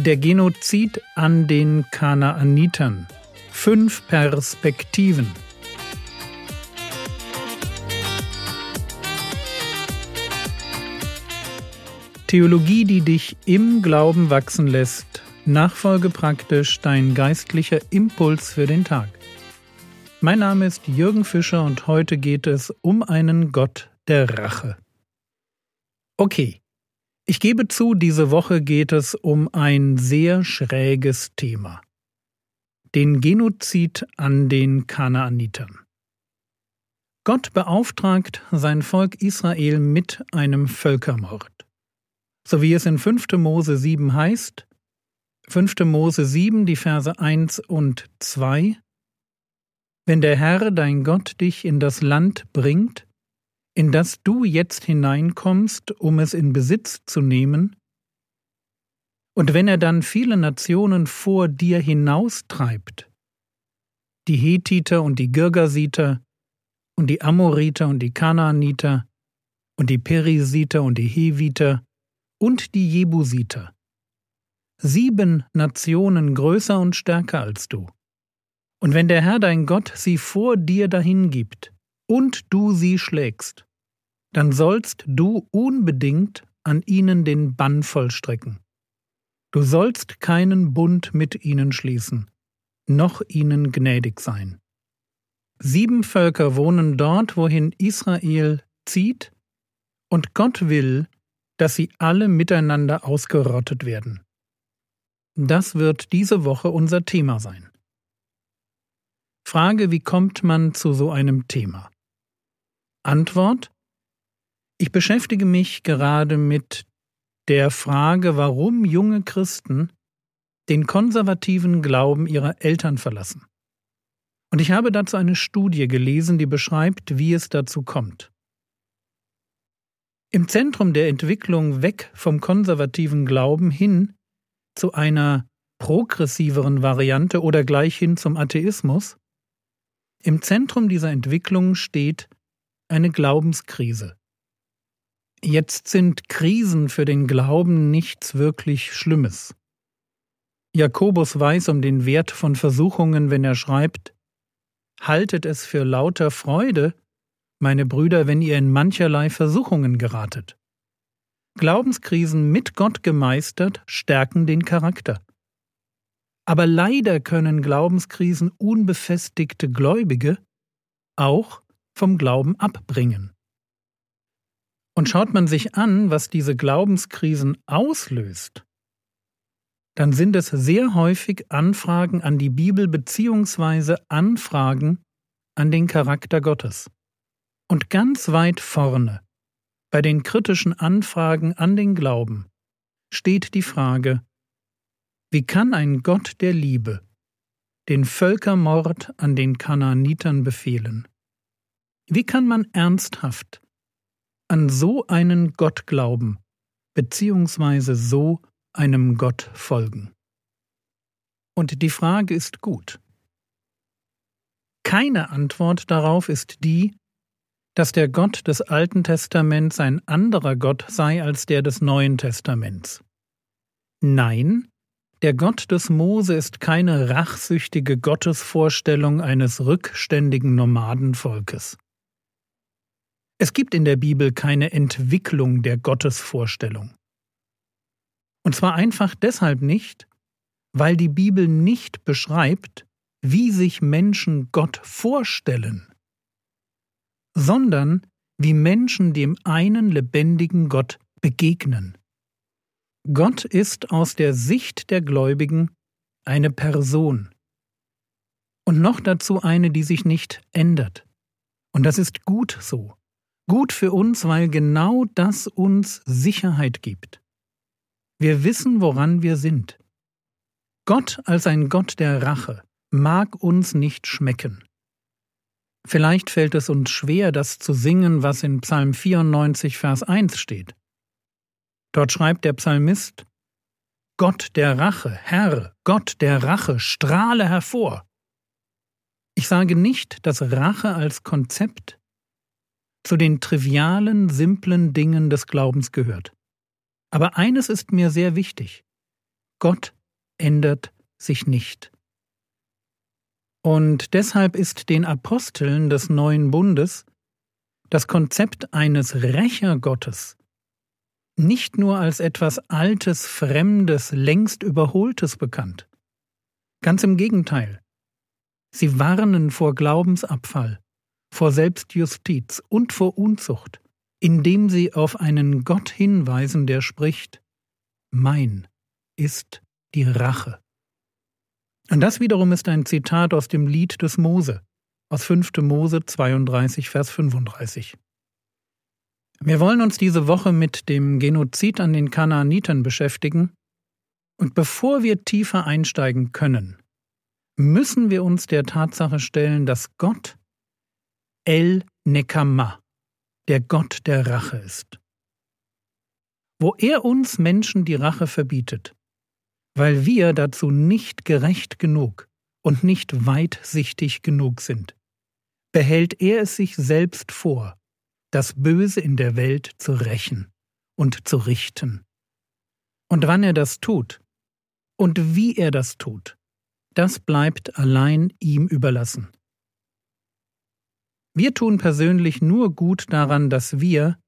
Der Genozid an den Kanaanitern. Fünf Perspektiven. Theologie, die dich im Glauben wachsen lässt. Nachfolge praktisch dein geistlicher Impuls für den Tag. Mein Name ist Jürgen Fischer und heute geht es um einen Gott der Rache. Okay, ich gebe zu, diese Woche geht es um ein sehr schräges Thema. Den Genozid an den Kanaanitern. Gott beauftragt sein Volk Israel mit einem Völkermord. So wie es in 5. Mose 7 heißt, 5. Mose 7, die Verse 1 und 2, wenn der Herr dein Gott dich in das Land bringt, in das du jetzt hineinkommst, um es in Besitz zu nehmen, und wenn er dann viele Nationen vor dir hinaustreibt, die Hethiter und die Girgasiter und die Amoriter und die Kanaaniter und die Perisiter und die Heviter und die Jebusiter, sieben Nationen größer und stärker als du, und wenn der Herr dein Gott sie vor dir dahin gibt, und du sie schlägst, dann sollst du unbedingt an ihnen den Bann vollstrecken. Du sollst keinen Bund mit ihnen schließen, noch ihnen gnädig sein. Sieben Völker wohnen dort, wohin Israel zieht, und Gott will, dass sie alle miteinander ausgerottet werden. Das wird diese Woche unser Thema sein. Frage, wie kommt man zu so einem Thema? Antwort Ich beschäftige mich gerade mit der Frage, warum junge Christen den konservativen Glauben ihrer Eltern verlassen. Und ich habe dazu eine Studie gelesen, die beschreibt, wie es dazu kommt. Im Zentrum der Entwicklung weg vom konservativen Glauben hin zu einer progressiveren Variante oder gleich hin zum Atheismus im Zentrum dieser Entwicklung steht eine Glaubenskrise. Jetzt sind Krisen für den Glauben nichts wirklich Schlimmes. Jakobus weiß um den Wert von Versuchungen, wenn er schreibt Haltet es für lauter Freude, meine Brüder, wenn ihr in mancherlei Versuchungen geratet. Glaubenskrisen mit Gott gemeistert stärken den Charakter. Aber leider können Glaubenskrisen unbefestigte Gläubige auch vom Glauben abbringen. Und schaut man sich an, was diese Glaubenskrisen auslöst, dann sind es sehr häufig Anfragen an die Bibel bzw. Anfragen an den Charakter Gottes. Und ganz weit vorne, bei den kritischen Anfragen an den Glauben, steht die Frage, wie kann ein Gott der Liebe den Völkermord an den Kanaanitern befehlen? Wie kann man ernsthaft an so einen Gott glauben, beziehungsweise so einem Gott folgen? Und die Frage ist gut. Keine Antwort darauf ist die, dass der Gott des Alten Testaments ein anderer Gott sei als der des Neuen Testaments. Nein, der Gott des Mose ist keine rachsüchtige Gottesvorstellung eines rückständigen Nomadenvolkes. Es gibt in der Bibel keine Entwicklung der Gottesvorstellung. Und zwar einfach deshalb nicht, weil die Bibel nicht beschreibt, wie sich Menschen Gott vorstellen, sondern wie Menschen dem einen lebendigen Gott begegnen. Gott ist aus der Sicht der Gläubigen eine Person. Und noch dazu eine, die sich nicht ändert. Und das ist gut so. Gut für uns, weil genau das uns Sicherheit gibt. Wir wissen, woran wir sind. Gott als ein Gott der Rache mag uns nicht schmecken. Vielleicht fällt es uns schwer, das zu singen, was in Psalm 94, Vers 1 steht. Dort schreibt der Psalmist Gott der Rache, Herr, Gott der Rache, strahle hervor. Ich sage nicht, dass Rache als Konzept zu den trivialen, simplen Dingen des Glaubens gehört. Aber eines ist mir sehr wichtig. Gott ändert sich nicht. Und deshalb ist den Aposteln des neuen Bundes das Konzept eines Rächergottes nicht nur als etwas Altes, Fremdes, längst Überholtes bekannt. Ganz im Gegenteil. Sie warnen vor Glaubensabfall, vor Selbstjustiz und vor Unzucht, indem sie auf einen Gott hinweisen, der spricht Mein ist die Rache. Und das wiederum ist ein Zitat aus dem Lied des Mose, aus 5. Mose 32, Vers 35. Wir wollen uns diese Woche mit dem Genozid an den Kanaanitern beschäftigen, und bevor wir tiefer einsteigen können, müssen wir uns der Tatsache stellen, dass Gott El Nekama, der Gott der Rache ist. Wo er uns Menschen die Rache verbietet, weil wir dazu nicht gerecht genug und nicht weitsichtig genug sind, behält er es sich selbst vor, das Böse in der Welt zu rächen und zu richten. Und wann er das tut und wie er das tut, das bleibt allein ihm überlassen. Wir tun persönlich nur gut daran, dass wir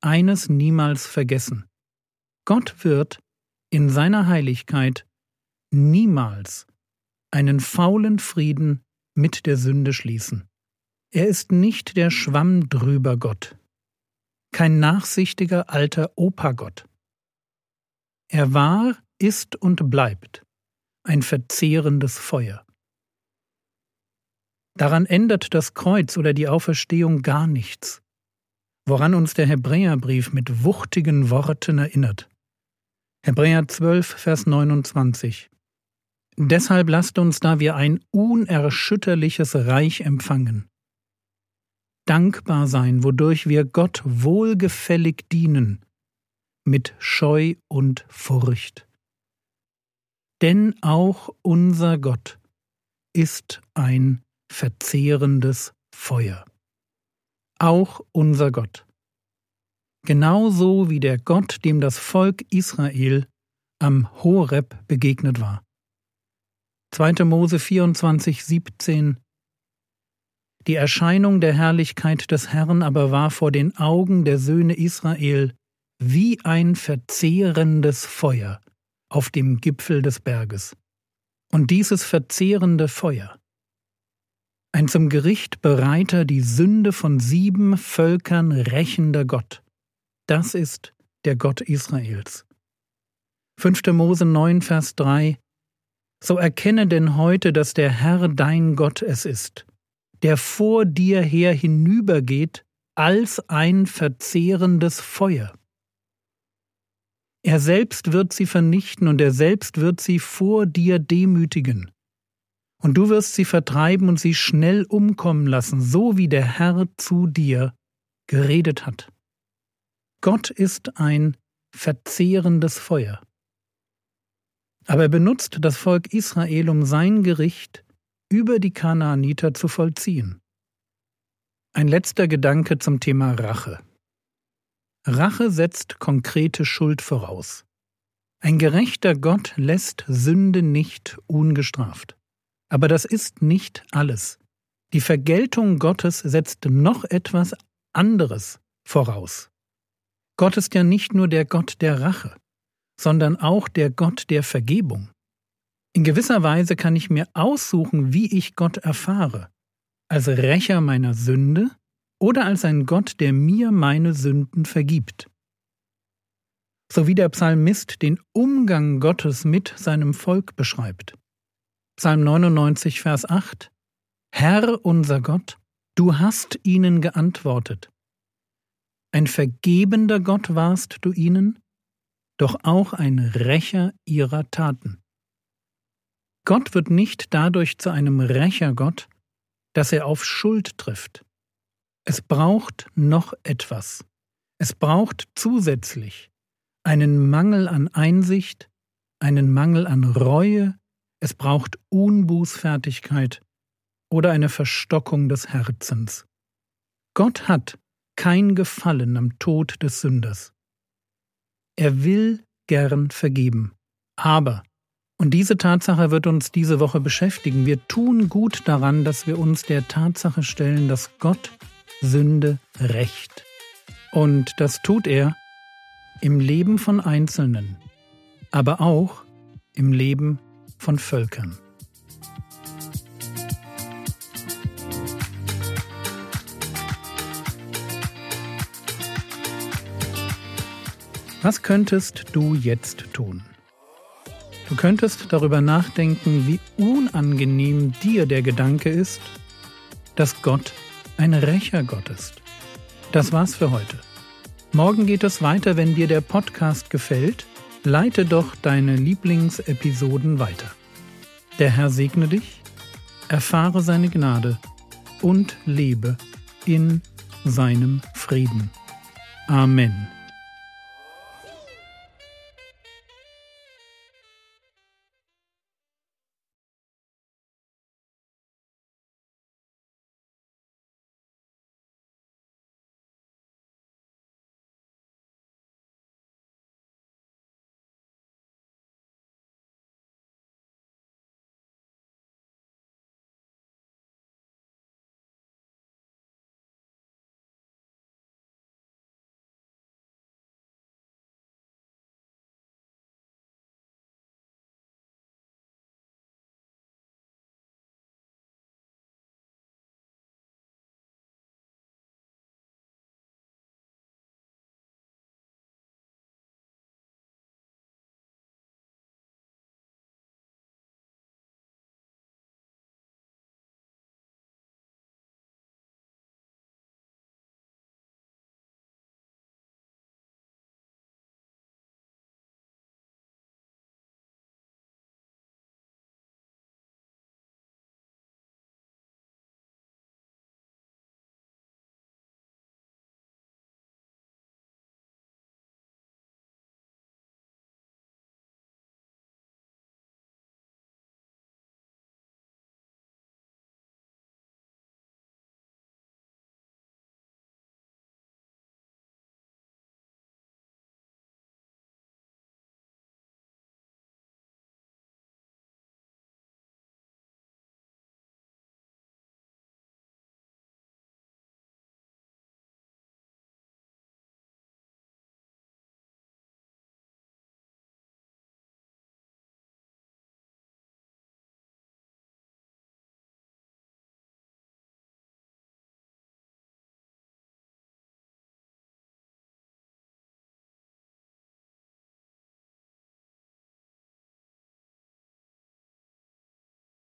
eines niemals vergessen. Gott wird in seiner Heiligkeit niemals einen faulen Frieden mit der Sünde schließen. Er ist nicht der Schwamm drüber Gott, kein nachsichtiger alter Opagott. Er war, ist und bleibt ein verzehrendes Feuer. Daran ändert das Kreuz oder die Auferstehung gar nichts, woran uns der Hebräerbrief mit wuchtigen Worten erinnert. Hebräer 12, Vers 29. Deshalb lasst uns, da wir ein unerschütterliches Reich empfangen, dankbar sein, wodurch wir Gott wohlgefällig dienen, mit Scheu und Furcht. Denn auch unser Gott ist ein verzehrendes Feuer. Auch unser Gott. Genauso wie der Gott, dem das Volk Israel am Horeb begegnet war. 2. Mose 24, 17 die Erscheinung der Herrlichkeit des Herrn aber war vor den Augen der Söhne Israel wie ein verzehrendes Feuer auf dem Gipfel des Berges. Und dieses verzehrende Feuer, ein zum Gericht bereiter die Sünde von sieben Völkern rächender Gott, das ist der Gott Israels. 5. Mose 9, Vers 3 So erkenne denn heute, dass der Herr dein Gott es ist, der vor dir her hinübergeht als ein verzehrendes Feuer. Er selbst wird sie vernichten und er selbst wird sie vor dir demütigen. Und du wirst sie vertreiben und sie schnell umkommen lassen, so wie der Herr zu dir geredet hat. Gott ist ein verzehrendes Feuer. Aber er benutzt das Volk Israel, um sein Gericht über die Kanaaniter zu vollziehen. Ein letzter Gedanke zum Thema Rache. Rache setzt konkrete Schuld voraus. Ein gerechter Gott lässt Sünde nicht ungestraft. Aber das ist nicht alles. Die Vergeltung Gottes setzt noch etwas anderes voraus. Gott ist ja nicht nur der Gott der Rache, sondern auch der Gott der Vergebung. In gewisser Weise kann ich mir aussuchen, wie ich Gott erfahre, als Rächer meiner Sünde oder als ein Gott, der mir meine Sünden vergibt. So wie der Psalmist den Umgang Gottes mit seinem Volk beschreibt. Psalm 99, Vers 8 Herr unser Gott, du hast ihnen geantwortet. Ein vergebender Gott warst du ihnen, doch auch ein Rächer ihrer Taten. Gott wird nicht dadurch zu einem Rächergott, dass er auf Schuld trifft. Es braucht noch etwas. Es braucht zusätzlich einen Mangel an Einsicht, einen Mangel an Reue, es braucht Unbußfertigkeit oder eine Verstockung des Herzens. Gott hat kein Gefallen am Tod des Sünders. Er will gern vergeben, aber Und diese Tatsache wird uns diese Woche beschäftigen. Wir tun gut daran, dass wir uns der Tatsache stellen, dass Gott Sünde rächt. Und das tut er im Leben von Einzelnen, aber auch im Leben von Völkern. Was könntest du jetzt tun? Du könntest darüber nachdenken, wie unangenehm dir der Gedanke ist, dass Gott ein Rächergott ist. Das war's für heute. Morgen geht es weiter, wenn dir der Podcast gefällt, leite doch deine Lieblingsepisoden weiter. Der Herr segne dich, erfahre seine Gnade und lebe in seinem Frieden. Amen.